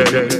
okay.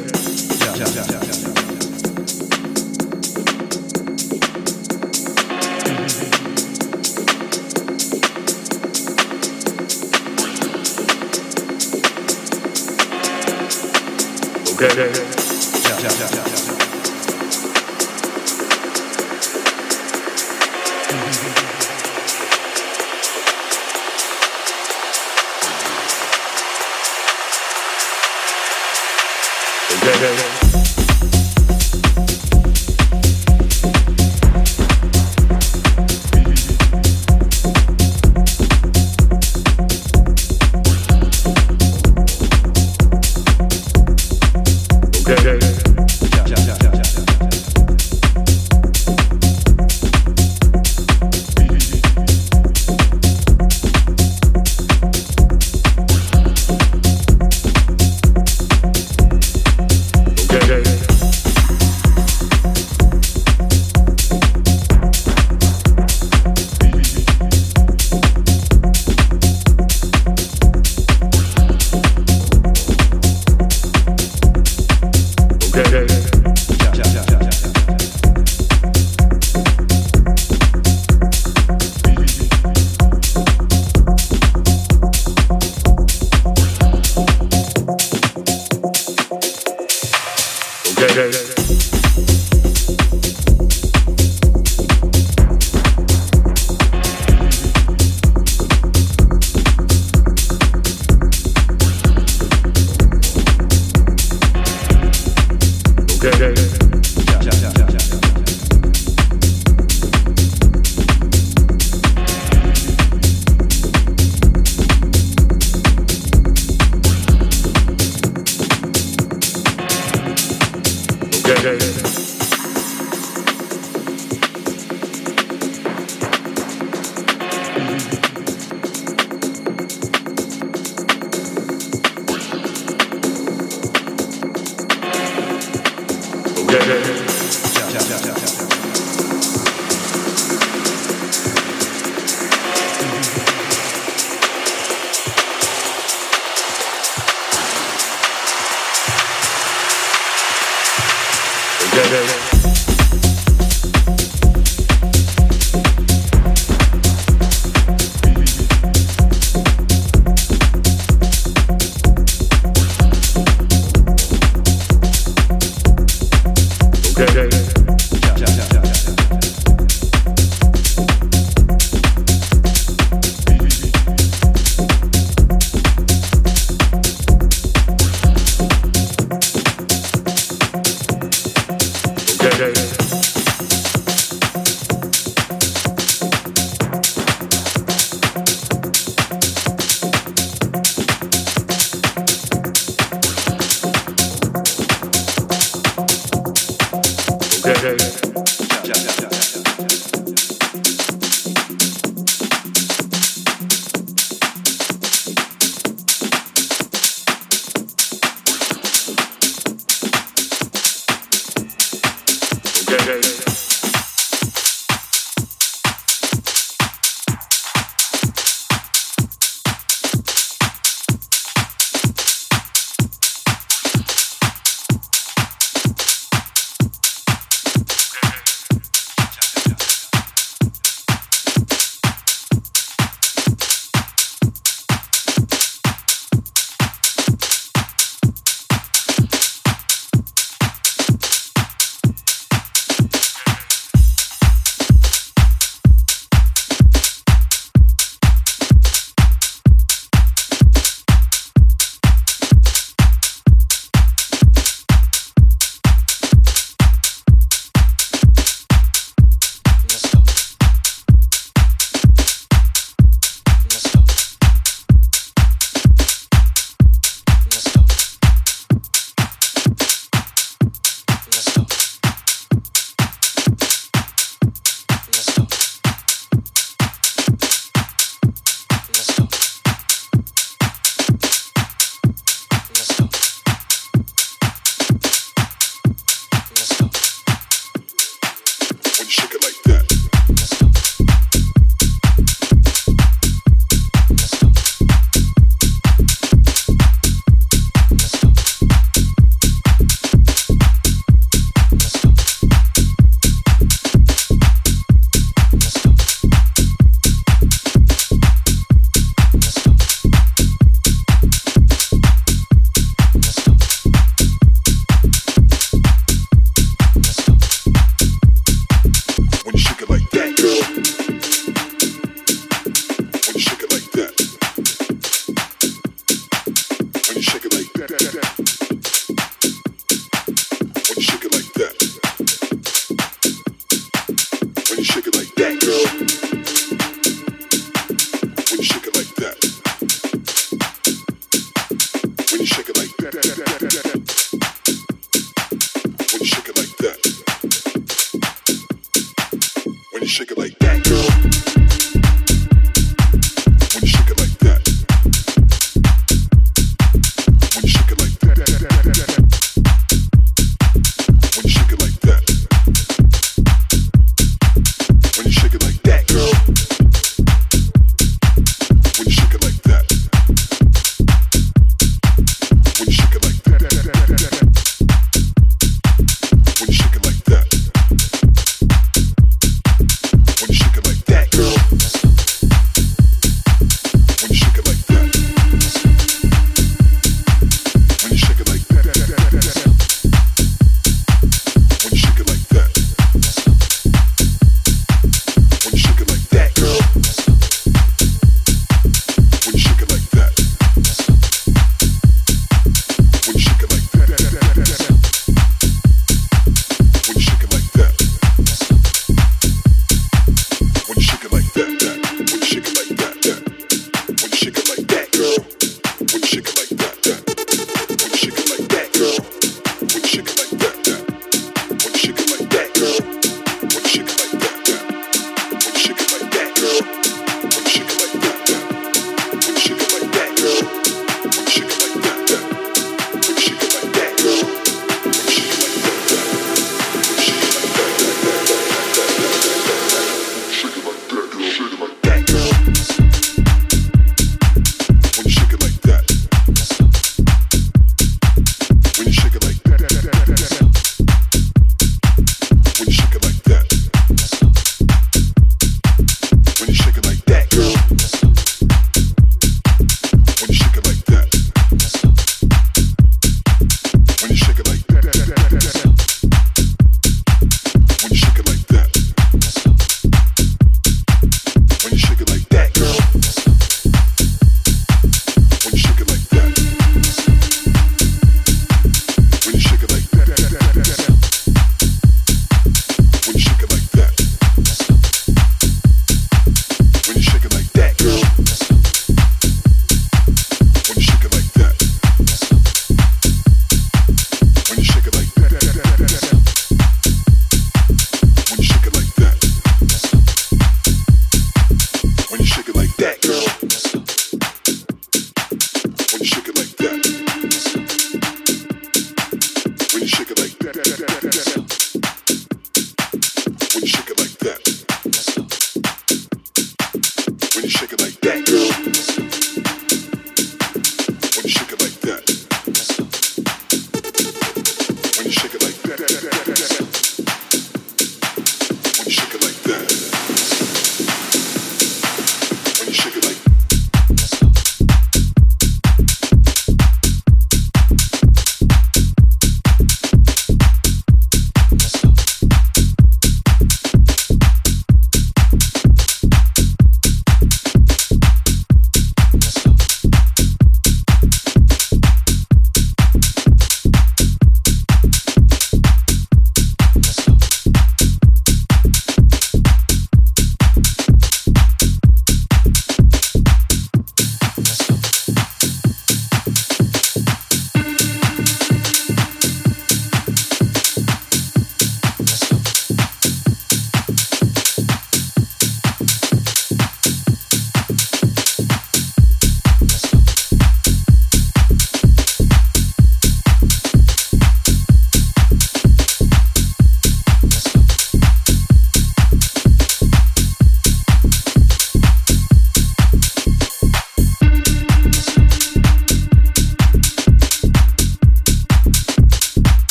Jack.